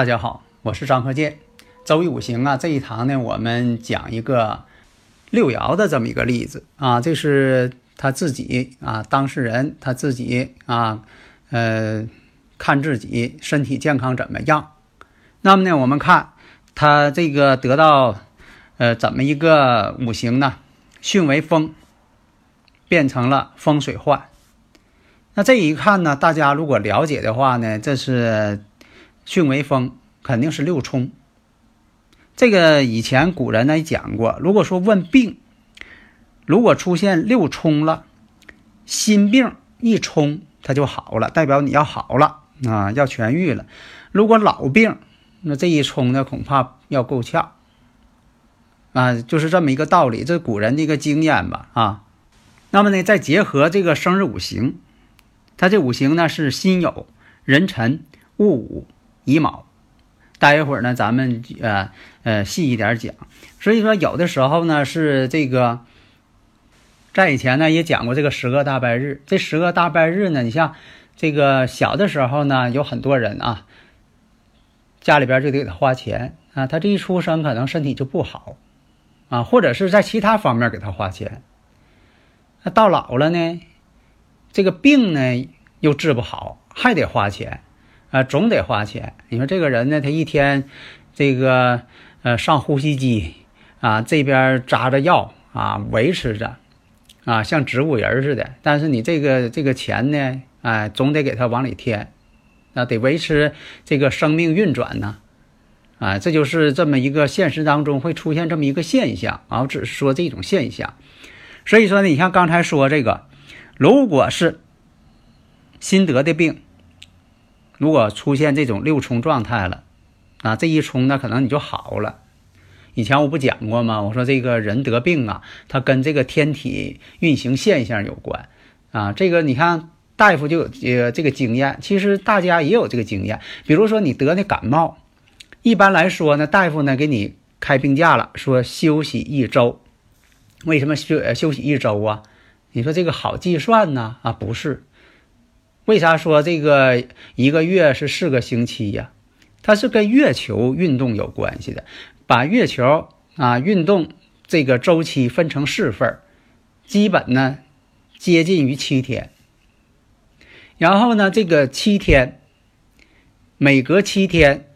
大家好，我是张克建。周易五行啊，这一堂呢，我们讲一个六爻的这么一个例子啊，这是他自己啊，当事人他自己啊，呃，看自己身体健康怎么样。那么呢，我们看他这个得到呃怎么一个五行呢？巽为风，变成了风水患。那这一看呢，大家如果了解的话呢，这是。巽为风，肯定是六冲。这个以前古人呢讲过，如果说问病，如果出现六冲了，心病一冲它就好了，代表你要好了啊，要痊愈了。如果老病，那这一冲呢恐怕要够呛啊，就是这么一个道理，这古人的一个经验吧啊。那么呢，再结合这个生日五行，它这五行呢是辛酉、壬辰、戊午。乙卯，待一会儿呢，咱们呃呃细一点讲。所以说，有的时候呢是这个，在以前呢也讲过这个十个大拜日。这十个大拜日呢，你像这个小的时候呢，有很多人啊，家里边就得给他花钱啊，他这一出生可能身体就不好啊，或者是在其他方面给他花钱。那到老了呢，这个病呢又治不好，还得花钱。啊，总得花钱。你说这个人呢，他一天这个呃上呼吸机啊，这边扎着药啊，维持着啊，像植物人似的。但是你这个这个钱呢，哎，总得给他往里添，那得维持这个生命运转呢。啊，这就是这么一个现实当中会出现这么一个现象啊，我只是说这种现象。所以说呢，你像刚才说这个，如果是心得的病。如果出现这种六冲状态了，啊，这一冲呢，可能你就好了。以前我不讲过吗？我说这个人得病啊，他跟这个天体运行现象有关啊。这个你看大夫就有呃这个经验，其实大家也有这个经验。比如说你得那感冒，一般来说呢，大夫呢给你开病假了，说休息一周。为什么休休息一周啊？你说这个好计算呢？啊，不是。为啥说这个一个月是四个星期呀？它是跟月球运动有关系的。把月球啊运动这个周期分成四份基本呢接近于七天。然后呢，这个七天每隔七天，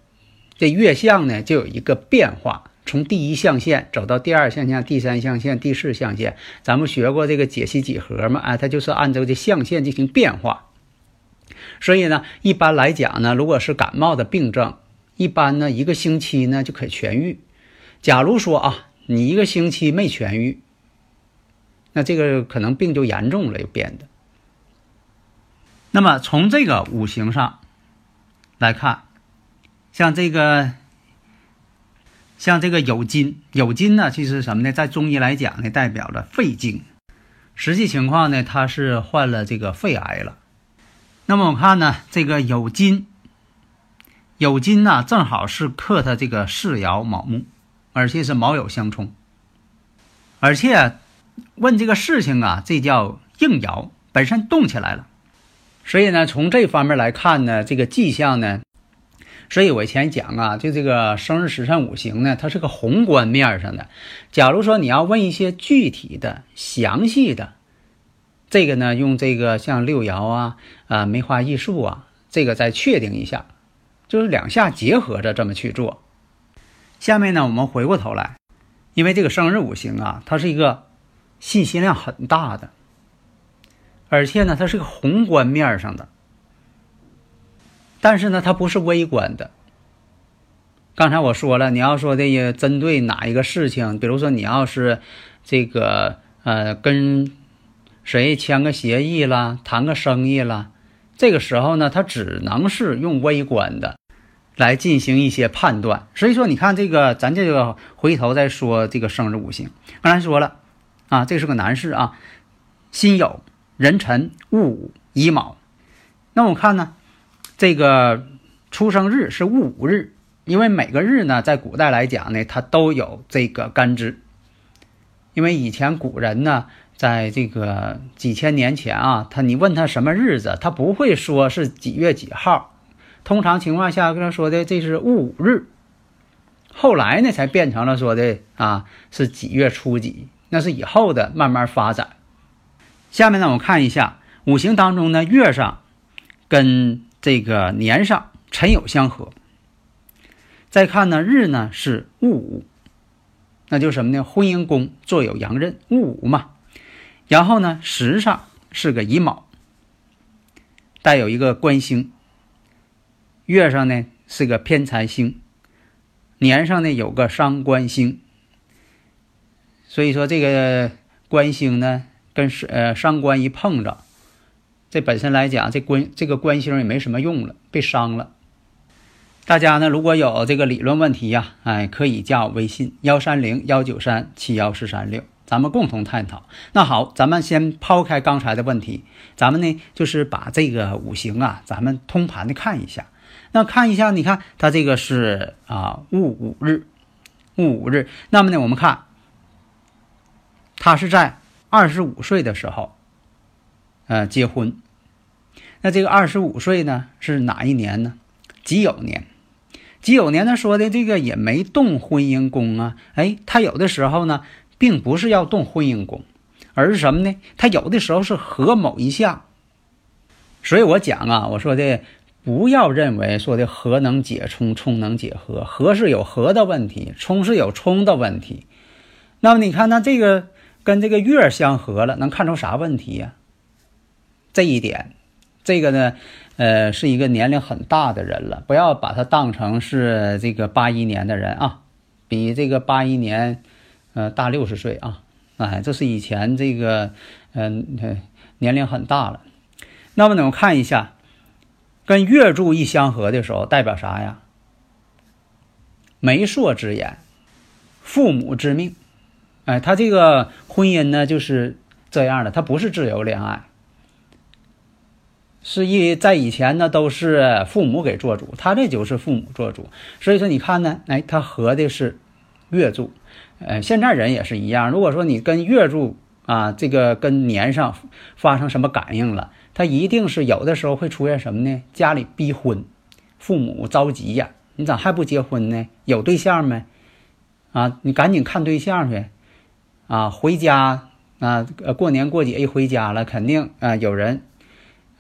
这月相呢就有一个变化，从第一象限走到第二象限、第三象限、第四象限。咱们学过这个解析几何嘛？哎，它就是按照这象限进行变化。所以呢，一般来讲呢，如果是感冒的病症，一般呢一个星期呢就可以痊愈。假如说啊，你一个星期没痊愈，那这个可能病就严重了，又变的。那么从这个五行上来看，像这个像这个酉金，酉金呢，其实什么呢？在中医来讲呢，代表着肺经。实际情况呢，他是患了这个肺癌了。那么我看呢，这个酉金，酉金呢正好是克他这个四爻卯木，而且是卯酉相冲，而且问这个事情啊，这叫应爻本身动起来了，所以呢，从这方面来看呢，这个迹象呢，所以我以前讲啊，就这个生日时辰五行呢，它是个宏观面上的。假如说你要问一些具体的、详细的。这个呢，用这个像六爻啊、啊梅花易数啊，这个再确定一下，就是两下结合着这么去做。下面呢，我们回过头来，因为这个生日五行啊，它是一个信息量很大的，而且呢，它是个宏观面上的，但是呢，它不是微观的。刚才我说了，你要说的针对哪一个事情，比如说你要是这个呃跟谁签个协议了，谈个生意了，这个时候呢，他只能是用微观的来进行一些判断。所以说，你看这个，咱这个回头再说这个生日五行。刚才说了啊，这是个男士啊，辛酉、壬辰、戊午、乙卯。那我看呢，这个出生日是戊午日。因为每个日呢，在古代来讲呢，它都有这个干支。因为以前古人呢，在这个几千年前啊，他你问他什么日子，他不会说是几月几号，通常情况下跟他说的这是戊午日。后来呢，才变成了说的啊是几月初几，那是以后的慢慢发展。下面呢，我看一下五行当中呢，月上跟这个年上辰酉相合。再看呢，日呢是戊午，那就什么呢？婚姻宫坐有阳刃，戊午嘛。然后呢，时上是个乙卯，带有一个官星。月上呢是个偏财星，年上呢有个伤官星。所以说这个官星呢跟呃伤官一碰着，这本身来讲，这官这个官星也没什么用了，被伤了。大家呢，如果有这个理论问题呀，哎，可以加我微信幺三零幺九三七幺四三六，咱们共同探讨。那好，咱们先抛开刚才的问题，咱们呢就是把这个五行啊，咱们通盘的看一下。那看一下，你看它这个是啊戊午日，戊午日。那么呢，我们看，他是在二十五岁的时候，呃，结婚。那这个二十五岁呢，是哪一年呢？己酉年。己酉年，他说的这个也没动婚姻宫啊，哎，他有的时候呢，并不是要动婚姻宫，而是什么呢？他有的时候是合某一项。所以我讲啊，我说的不要认为说的合能解冲，冲能解合，合是有合的问题，冲是有冲的问题。那么你看，他这个跟这个月相合了，能看出啥问题呀？这一点，这个呢？呃，是一个年龄很大的人了，不要把他当成是这个八一年的人啊，比这个八一年，呃，大六十岁啊，哎，这是以前这个，嗯，年龄很大了。那么呢，我看一下，跟月柱一相合的时候，代表啥呀？媒妁之言，父母之命，哎，他这个婚姻呢就是这样的，他不是自由恋爱。是以在以前呢，都是父母给做主，他这就是父母做主。所以说，你看呢，哎，他合的是月柱，呃，现在人也是一样。如果说你跟月柱啊，这个跟年上发生什么感应了，他一定是有的时候会出现什么呢？家里逼婚，父母着急呀，你咋还不结婚呢？有对象没？啊，你赶紧看对象去，啊，回家啊，过年过节一回家了，肯定啊有人。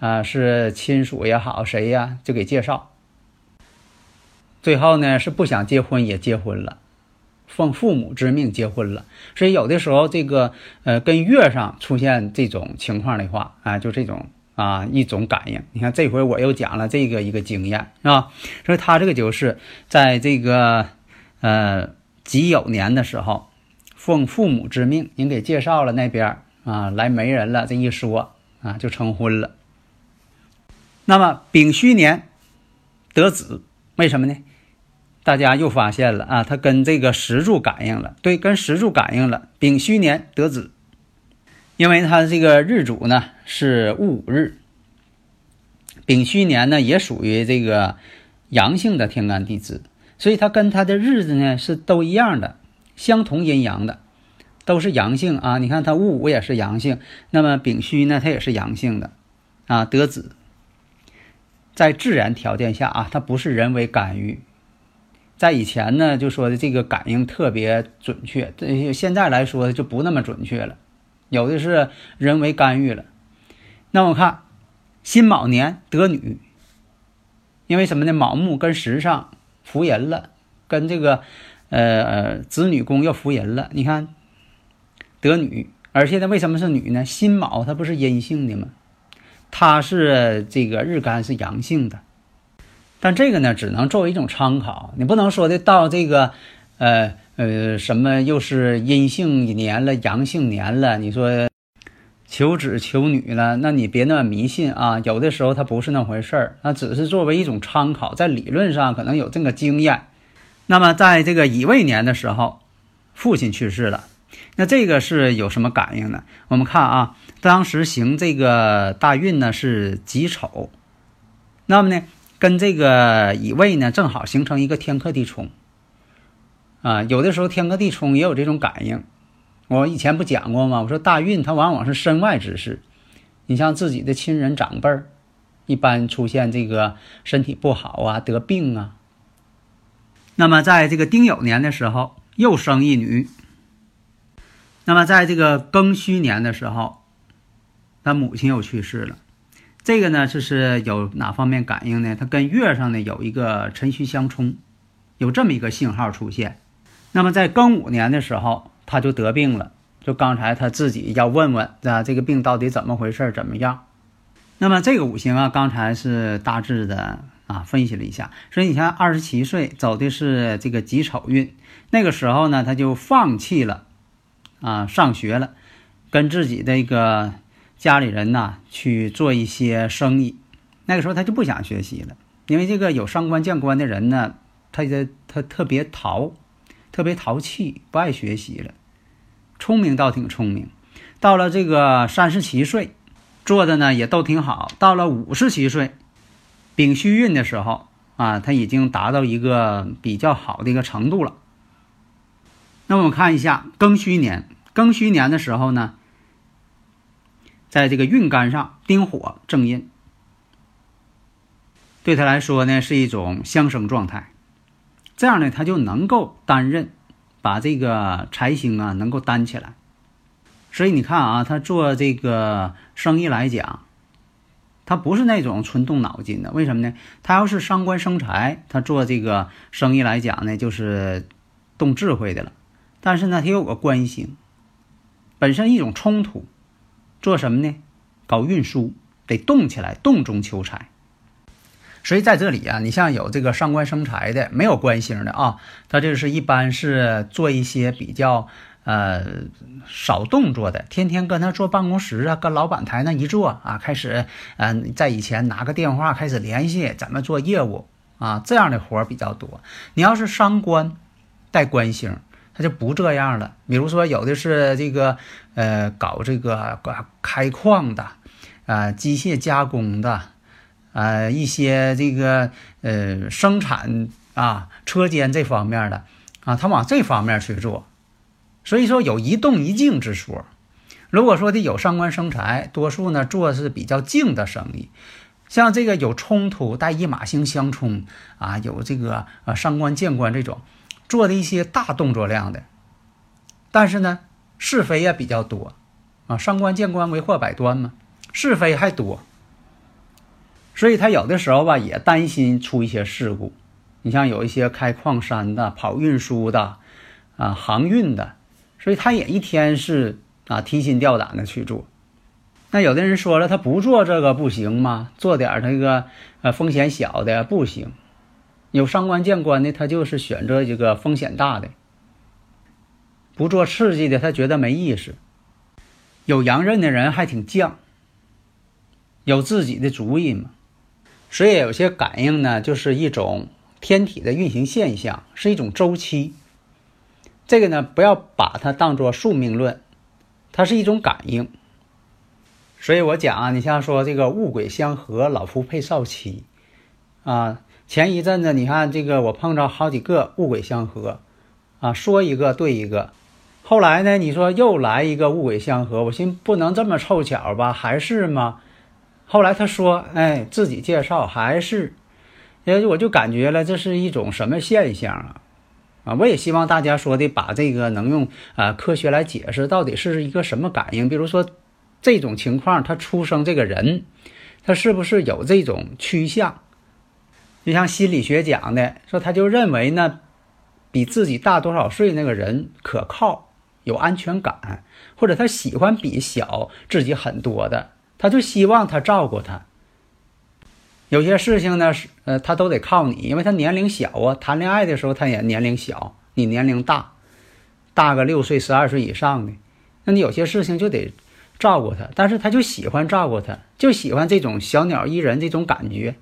啊，是亲属也好，谁呀就给介绍。最后呢，是不想结婚也结婚了，奉父母之命结婚了。所以有的时候这个呃，跟月上出现这种情况的话，啊，就这种啊一种感应。你看这回我又讲了这个一个经验，是吧？所以他这个就是在这个呃己酉年的时候，奉父母之命，您给介绍了那边啊来媒人了，这一说啊就成婚了。那么丙戌年得子，为什么呢？大家又发现了啊，它跟这个石柱感应了，对，跟石柱感应了。丙戌年得子，因为它这个日主呢是戊午日，丙戌年呢也属于这个阳性的天干地支，所以它跟它的日子呢是都一样的，相同阴阳的，都是阳性啊。你看它戊午也是阳性，那么丙戌呢它也是阳性的啊，得子。在自然条件下啊，它不是人为干预。在以前呢，就说的这个感应特别准确，这现在来说就不那么准确了，有的是人为干预了。那我看辛卯年得女，因为什么呢？卯木跟时上扶人了，跟这个呃子女宫要扶人了。你看得女，而且呢，为什么是女呢？辛卯它不是阴性的吗？它是这个日干是阳性的，但这个呢，只能作为一种参考，你不能说的到这个，呃呃，什么又是阴性年了，阳性年了，你说求子求女了，那你别那么迷信啊！有的时候它不是那回事儿，那只是作为一种参考，在理论上可能有这个经验。那么在这个乙未年的时候，父亲去世了，那这个是有什么感应呢？我们看啊，当时行这个大运呢是己丑，那么呢？跟这个乙未呢，正好形成一个天克地冲啊。有的时候天克地冲也有这种感应。我以前不讲过吗？我说大运它往往是身外之事。你像自己的亲人长辈儿，一般出现这个身体不好啊，得病啊。那么在这个丁酉年的时候，又生一女。那么在这个庚戌年的时候，他母亲又去世了。这个呢，就是有哪方面感应呢？它跟月上呢有一个辰戌相冲，有这么一个信号出现。那么在庚午年的时候，他就得病了。就刚才他自己要问问啊，这个病到底怎么回事，怎么样？那么这个五行啊，刚才是大致的啊分析了一下。所以你像二十七岁走的是这个己丑运，那个时候呢，他就放弃了啊上学了，跟自己的一个。家里人呢去做一些生意，那个时候他就不想学习了，因为这个有伤官见官的人呢，他他他特别淘，特别淘气，不爱学习了。聪明倒挺聪明，到了这个三十七岁，做的呢也都挺好。到了五十七岁，丙戌运的时候啊，他已经达到一个比较好的一个程度了。那我们看一下庚戌年，庚戌年的时候呢。在这个运干上，丁火正印，对他来说呢是一种相生状态，这样呢他就能够担任，把这个财星啊能够担起来。所以你看啊，他做这个生意来讲，他不是那种纯动脑筋的。为什么呢？他要是伤官生财，他做这个生意来讲呢，就是动智慧的了。但是呢，他有个官星，本身一种冲突。做什么呢？搞运输得动起来，动中求财。所以在这里啊，你像有这个上官生财的，没有官星的啊，他这是一般是做一些比较呃少动作的，天天跟他坐办公室啊，跟老板台那一坐啊，开始嗯，在以前拿个电话开始联系怎么做业务啊，这样的活儿比较多。你要是伤官带官星。他就不这样了。比如说，有的是这个，呃，搞这个开矿的，啊，机械加工的，啊，一些这个呃生产啊车间这方面的，啊，他往这方面去做。所以说有一动一静之说。如果说的有上官生财，多数呢做是比较静的生意。像这个有冲突带一马星相冲啊，有这个啊上官见官这种。做的一些大动作量的，但是呢，是非也比较多，啊，上官见官为祸百端嘛，是非还多，所以他有的时候吧也担心出一些事故。你像有一些开矿山的、跑运输的，啊，航运的，所以他也一天是啊提心吊胆的去做。那有的人说了，他不做这个不行吗？做点那个呃风险小的不行。有伤官见官的，他就是选择一个风险大的，不做刺激的，他觉得没意思。有阳刃的人还挺犟，有自己的主意嘛。所以有些感应呢，就是一种天体的运行现象，是一种周期。这个呢，不要把它当做宿命论，它是一种感应。所以我讲啊，你像说这个物鬼相合，老夫配少妻啊。前一阵子，你看这个，我碰着好几个物鬼相合，啊，说一个对一个。后来呢，你说又来一个物鬼相合，我寻不能这么凑巧吧？还是吗？后来他说，哎，自己介绍还是，哎，我就感觉了，这是一种什么现象啊？啊，我也希望大家说的把这个能用啊科学来解释，到底是一个什么感应？比如说这种情况，他出生这个人，他是不是有这种趋向？就像心理学讲的，说他就认为呢，比自己大多少岁那个人可靠、有安全感，或者他喜欢比小自己很多的，他就希望他照顾他。有些事情呢是呃，他都得靠你，因为他年龄小啊，谈恋爱的时候他也年龄小，你年龄大，大个六岁、十二岁以上的，那你有些事情就得照顾他，但是他就喜欢照顾他，就喜欢这种小鸟依人这种感觉，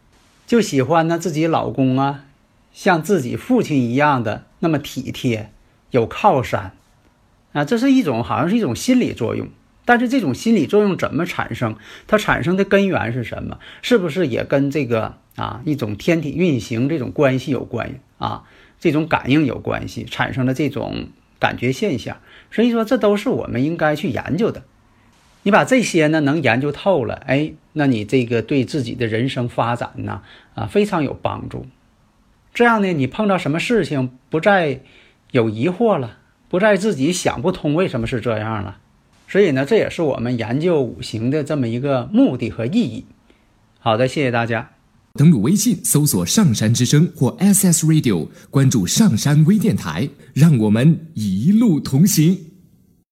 就喜欢呢自己老公啊，像自己父亲一样的那么体贴，有靠山，啊，这是一种好像是一种心理作用。但是这种心理作用怎么产生？它产生的根源是什么？是不是也跟这个啊一种天体运行这种关系有关系啊？这种感应有关系，产生了这种感觉现象。所以说，这都是我们应该去研究的。你把这些呢能研究透了，哎，那你这个对自己的人生发展呢啊非常有帮助。这样呢，你碰到什么事情不再有疑惑了，不再自己想不通为什么是这样了。所以呢，这也是我们研究五行的这么一个目的和意义。好的，谢谢大家。登录微信搜索“上山之声”或 SS Radio，关注上山微电台，让我们一路同行。